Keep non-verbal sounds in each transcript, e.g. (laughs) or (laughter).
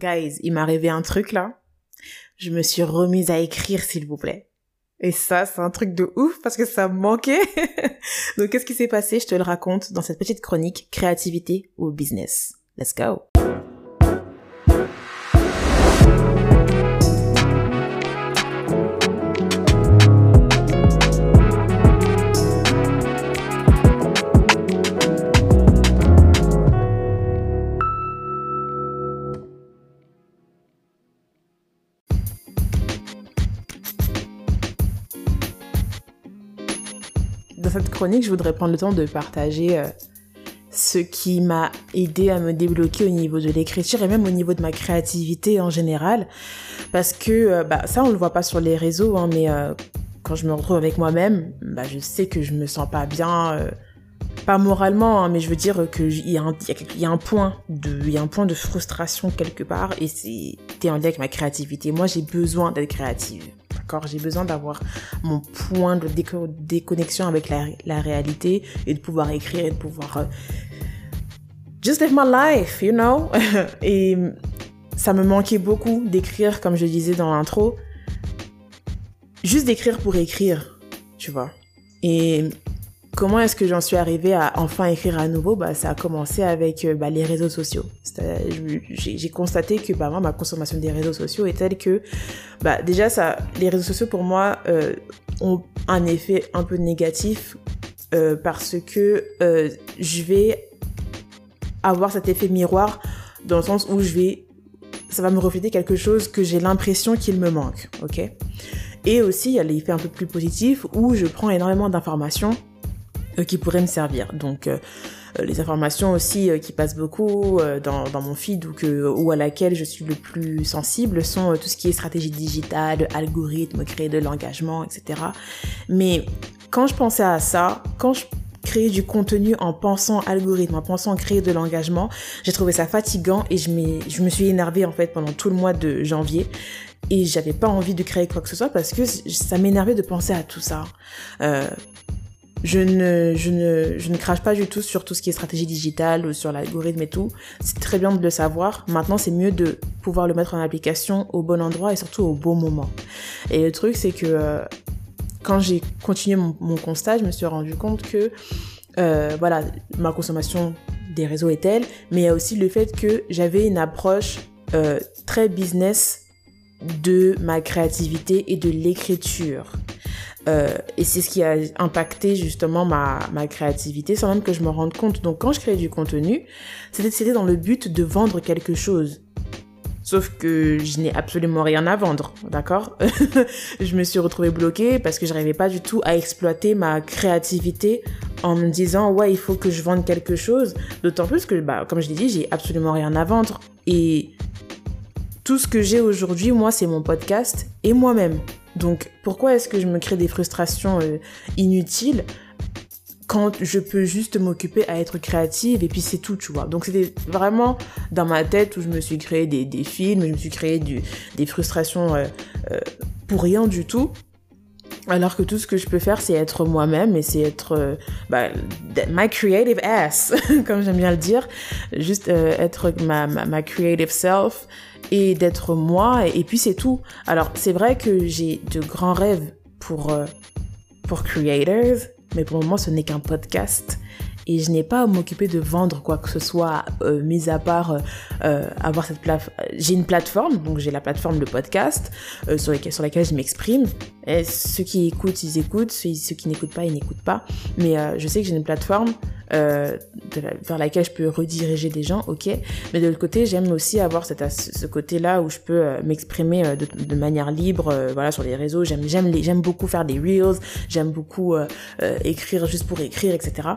Guys, il m'est arrivé un truc là. Je me suis remise à écrire, s'il vous plaît. Et ça, c'est un truc de ouf parce que ça me manquait. (laughs) Donc, qu'est-ce qui s'est passé? Je te le raconte dans cette petite chronique créativité ou business. Let's go. Je voudrais prendre le temps de partager euh, ce qui m'a aidé à me débloquer au niveau de l'écriture et même au niveau de ma créativité en général. Parce que euh, bah, ça, on le voit pas sur les réseaux, hein, mais euh, quand je me retrouve avec moi-même, bah, je sais que je me sens pas bien. pas moralement, hein, mais je veux dire qu'il y, y, a un point de, y a un point de frustration quelque part et c'est en lien avec ma créativité. Moi, j'ai besoin d'être créative. J'ai besoin d'avoir mon point de déconnexion avec la, réalité et de pouvoir écrire et de pouvoir euh, just live my life, you know? (laughs) et ça me manquait beaucoup d'écrire, comme je disais dans l'intro, juste d'écrire pour écrire, tu vois? Et Comment est-ce que j'en suis arrivée à enfin écrire à nouveau? Bah, Ça a commencé avec euh, bah, les réseaux sociaux. J'ai constaté que bah, moi, ma consommation des réseaux sociaux est telle que bah, déjà, ça, les réseaux sociaux pour moi euh, ont un effet un peu négatif euh, parce que je vais avoir cet effet miroir dans le sens où je vais, ça va me refléter quelque chose que j'ai l'impression qu'il me manque, Et aussi, il y a l'effet un peu plus positif où je prends énormément d'informations qui pourraient me servir. Donc euh, euh, les informations aussi qui passent beaucoup dans, dans, mon feed ou, que, ou à laquelle je suis le plus sensible sont tout ce qui est stratégie digitale, algorithme, créer de l'engagement, etc. Mais quand je pensais à ça, quand je créais du contenu en pensant algorithme, en pensant créer de l'engagement, j'ai trouvé ça fatigant et je, je me suis énervée en fait pendant tout le mois de janvier et j'avais pas envie de créer quoi que ce soit parce que ça m'énervait de penser à tout ça. Euh, je ne, je, ne, je ne crache pas du tout sur tout ce qui est stratégie digitale ou sur l'algorithme et tout. C'est très bien de le savoir. Maintenant, c'est mieux de pouvoir le mettre en application au bon endroit et surtout au bon moment. Et le truc, c'est que euh, quand j'ai continué mon, constat, je me suis rendu compte que euh, voilà, ma consommation des réseaux est telle, mais il y a aussi le fait que j'avais une approche euh, très business de ma créativité et de l'écriture. Euh, et c'est ce qui a impacté justement ma, créativité sans même que je me rende compte. Donc quand je créais du contenu, c'était dans le but de vendre quelque chose. Sauf que je n'ai absolument rien à vendre, d'accord? (laughs) Je me suis retrouvée bloquée parce que je n'arrivais pas du tout à exploiter ma créativité en me disant ouais il faut que je vende quelque chose. D'autant plus que bah comme je l'ai dit j'ai absolument rien à vendre et tout ce que j'ai aujourd'hui moi c'est mon podcast et moi-même. Donc pourquoi est-ce que je me crée des frustrations euh, inutiles quand je peux juste m'occuper à être créative et puis c'est tout, tu vois? Donc c'était vraiment dans ma tête où je me suis créé des, films, je me suis créé des frustrations euh, euh, pour rien du tout. Alors que tout ce que je peux faire, c'est être moi-même et c'est être bah, my creative ass, (laughs) comme j'aime bien le dire. Juste être ma, ma, ma, creative self et d'être moi et, puis c'est tout. Alors c'est vrai que j'ai de grands rêves pour euh, pour creators, mais pour le moment ce n'est qu'un podcast et je n'ai pas à m'occuper de vendre quoi que ce soit, euh, mis à part euh, euh avoir cette plateforme. J'ai une plateforme, donc j'ai la plateforme de podcast euh, sur, sur laquelle je m'exprime. Ceux qui écoutent, ils écoutent, ceux, ceux qui n'écoutent pas, ils n'écoutent pas. Mais euh, je sais que j'ai une plateforme euh, vers laquelle je peux rediriger des gens, ok. Mais de l'autre côté, j'aime aussi avoir ce côté-là où je peux euh, m'exprimer de, de, manière libre, voilà, sur les réseaux. J'aime, j'aime, j'aime beaucoup faire des reels, j'aime beaucoup écrire juste pour écrire, etc.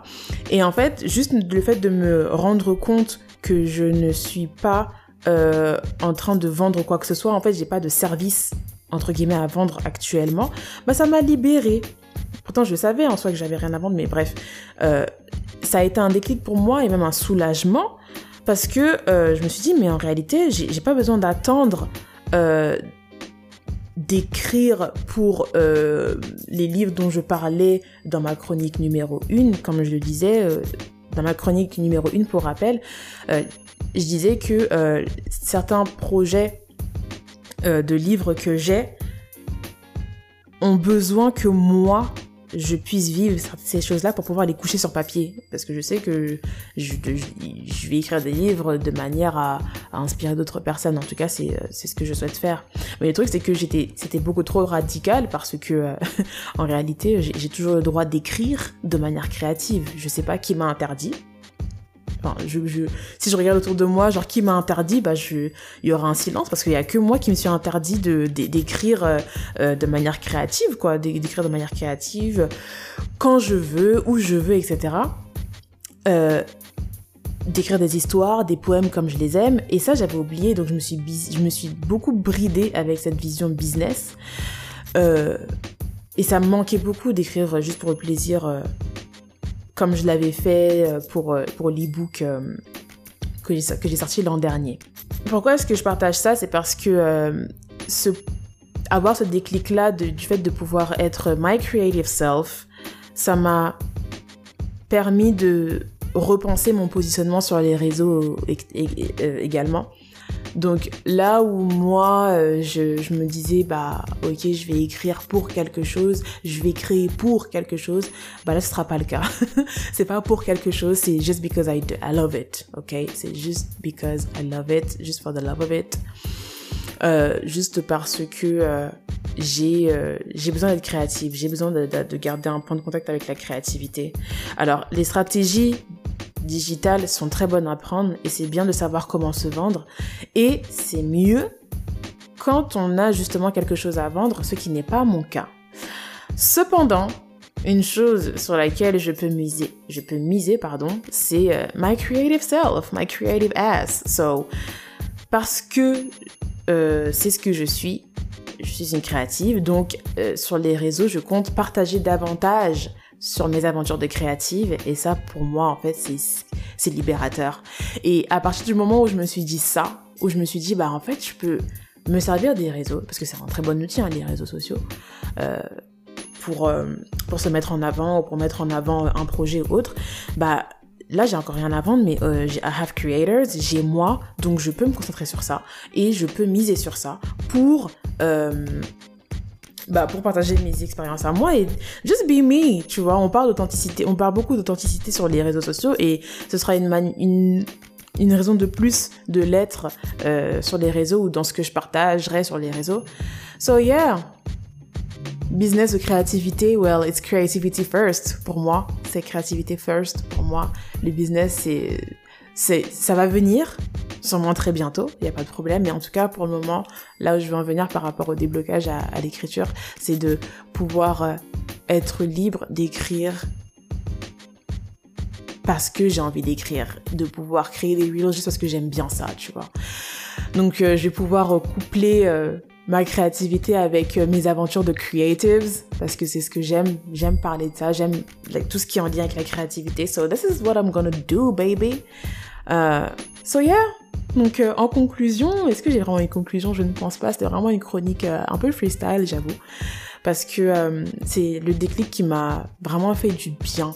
Et en fait, juste le fait de me rendre compte que je ne suis pas euh, en train de vendre quoi que ce soit, en fait, j'ai pas de service entre guillemets à vendre actuellement, bah ça m'a libérée. Pourtant, je savais en soi que j'avais rien à vendre, mais bref, euh, ça a été un déclic pour moi et même un soulagement parce que euh, je me suis dit, mais en réalité, j'ai pas besoin d'attendre euh, d'écrire pour les livres dont je parlais dans ma chronique numéro 1, comme je le disais, dans ma chronique numéro 1 pour rappel, je disais que certains projets de livres que j'ai ont besoin que moi, je puisse vivre ces choses-là pour pouvoir les coucher sur papier. Parce que je sais que je, vais écrire des livres de manière à, inspirer d'autres personnes. En tout cas, c'est ce que je souhaite faire. Mais le truc, c'est que j'étais, c'était beaucoup trop radical parce que, euh, (laughs) en réalité, j'ai toujours le droit d'écrire de manière créative. Je sais pas qui m'a interdit. Enfin, si je regarde autour de moi, genre qui m'a interdit, bah je, il y aura un silence parce qu'il y a que moi qui me suis interdit de d'écrire euh, euh, de manière créative, quoi, d'écrire de manière créative quand je veux, où je veux, etc. Euh, d'écrire des histoires, des poèmes comme je les aime, et ça j'avais oublié, donc je me suis je me suis beaucoup bridée avec cette vision business. et ça me manquait beaucoup d'écrire juste pour le plaisir comme je l'avais fait euh, pour, euh, pour l'e-book euh, que j'ai sorti l'an dernier. Pourquoi est-ce que je partage ça? C'est parce que avoir ce déclic-là du fait de pouvoir être my creative self, ça m'a permis de repenser mon positionnement sur les réseaux également. Donc là où moi, euh, je, me disais, bah ok, je vais écrire pour quelque chose, je vais créer pour quelque chose, bah là ce sera pas le cas. (laughs) c'est pas pour quelque chose, c'est just because I, I love it, ok? C'est juste because I love it, just for the love of it. Euh, juste parce que euh, j'ai j'ai besoin d'être créative, j'ai besoin de, garder un point de contact avec la créativité. Alors les stratégies digitales sont très bonnes à prendre et c'est bien de savoir comment se vendre. Et c'est mieux quand on a justement quelque chose à vendre, ce qui n'est pas mon cas. Cependant, une chose sur laquelle je peux miser, je peux miser, pardon, c'est euh, my creative self, my creative ass. So, parce que euh, c'est ce que je suis, je suis une créative, donc euh, sur les réseaux, je compte partager davantage sur mes aventures de créative. Et ça pour moi en fait c'est libérateur. Et à partir du moment où je me suis dit ça où je me suis dit bah en fait je peux me servir des réseaux parce que c'est un très bon outil hein, les réseaux sociaux euh, pour euh, pour se mettre en avant ou pour mettre en avant un projet ou autre bah là j'ai encore rien à vendre mais euh, j'ai I have creators j'ai moi donc je peux me concentrer sur ça et je peux miser sur ça pour bah, pour partager mes expériences à moi et just be me, tu vois. On parle d'authenticité, on parle beaucoup d'authenticité sur les réseaux sociaux et ce sera une, une, une raison de plus de l'être euh, sur les réseaux ou dans ce que je partagerai sur les réseaux. So yeah, business ou créativité, well, it's creativity first pour moi. C'est créativité first pour moi. Le business, c'est, c'est, ça va venir, sûrement très bientôt, il n'y a pas de problème. Mais en tout cas, pour le moment, là où je veux en venir par rapport au déblocage à, l'écriture, c'est de pouvoir euh, être libre d'écrire parce que j'ai envie d'écrire, de pouvoir créer des reels juste parce que j'aime bien ça, tu vois. Donc euh, je vais pouvoir coupler euh, ma créativité avec mes aventures de creatives parce que c'est ce que j'aime, j'aime parler de ça, j'aime tout ce qui est en lien avec la créativité. So this is what I'm gonna do, baby. so yeah, donc euh, en conclusion, est-ce que j'ai vraiment une conclusion? Je ne pense pas. C'était vraiment une chronique euh, un peu freestyle, j'avoue. Parce que euh, c'est le déclic qui m'a vraiment fait du bien.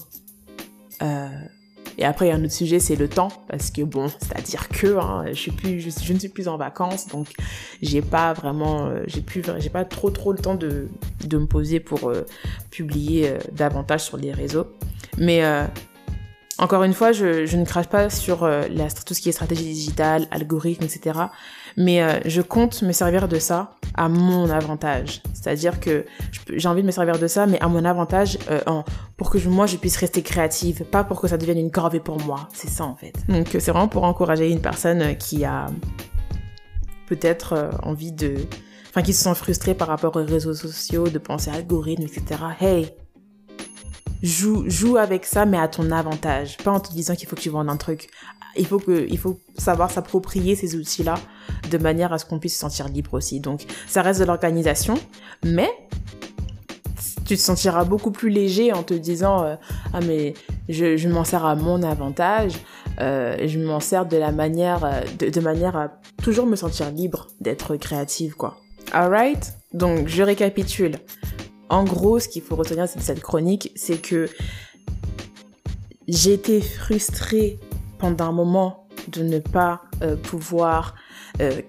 et après, il y a un autre sujet, c'est le temps. Parce que bon, c'est-à-dire que hein, je, je, ne suis plus en vacances. Donc j'ai pas vraiment... j'ai pas trop trop le temps de, de me poser pour publier davantage sur les réseaux. Mais encore une fois, je, ne crache pas sur euh, tout ce qui est stratégie digitale, algorithme, etc. Mais euh, je compte me servir de ça à mon avantage. C'est-à-dire que j'ai envie de me servir de ça, mais à mon avantage, euh, pour que moi je puisse rester créative, pas pour que ça devienne une corvée pour moi. C'est ça en fait. Donc c'est vraiment pour encourager une personne qui a peut-être envie de... Enfin, qui se sent frustrée par rapport aux réseaux sociaux, de penser à algorithme, etc. Hey, joue, joue avec ça, mais à ton avantage. Pas en te disant qu'il faut que tu vendes un truc. Il faut, que, il faut savoir s'approprier ces outils-là de manière à ce qu'on puisse se sentir libre aussi. Donc, ça reste de l'organisation, mais tu te sentiras beaucoup plus léger en te disant euh, ah mais je, je m'en sers à mon avantage euh, je m'en sers de la manière de, de, manière à toujours me sentir libre d'être créative quoi alright? Donc je récapitule en gros, ce qu'il faut retenir de cette chronique, c'est que j'étais frustrée pendant un moment de ne pas pouvoir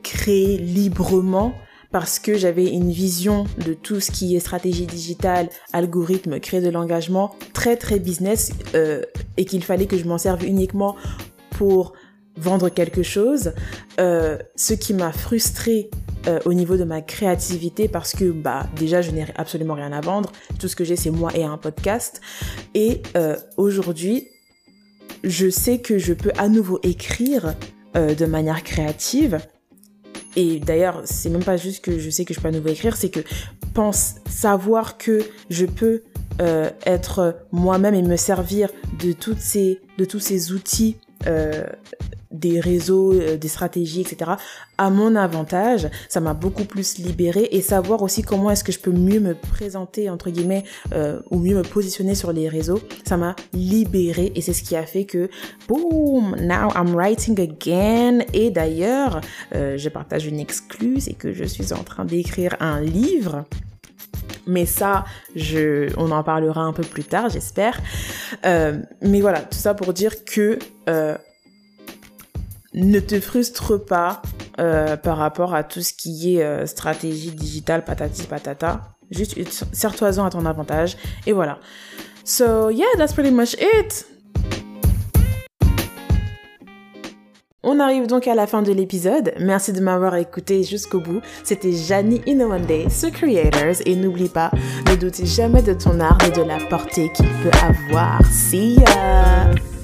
créer librement parce que j'avais une vision de tout ce qui est stratégie digitale, algorithme, créer de l'engagement très très business euh, et qu'il fallait que je m'en serve uniquement pour vendre quelque chose, euh, ce qui m'a frustré euh, au niveau de ma créativité parce que bah déjà je n'ai absolument rien à vendre, tout ce que j'ai c'est moi et un podcast. Et aujourd'hui je sais que je peux à nouveau écrire de manière créative. Et d'ailleurs, c'est même pas juste que je sais que je peux à nouveau écrire, c'est que pense savoir que je peux euh, être moi-même et me servir de toutes ces de tous ces outils euh, des réseaux, euh, des stratégies, etc. à mon avantage. Ça m'a beaucoup plus libéré et savoir aussi comment est-ce que je peux mieux me présenter, entre guillemets, euh, ou mieux me positionner sur les réseaux. Ça m'a libéré et c'est ce qui a fait que, boom, now I'm writing again. Et d'ailleurs, euh, je partage une excluse et que je suis en train d'écrire un livre mais ça, je, on en parlera un peu plus tard, j'espère. Euh, mais voilà, tout ça pour dire que euh, ne te frustre pas euh, par rapport à tout ce qui est euh, stratégie digitale, patati patata. Juste sers-toi-en à ton avantage. Et voilà. So yeah, that's pretty much it. On arrive donc à la fin de l'épisode. Merci de m'avoir écouté jusqu'au bout. C'était Janie in One Day, ce Creators. Et n'oublie pas, ne doute jamais de ton art et de la portée qu'il peut avoir. See ya!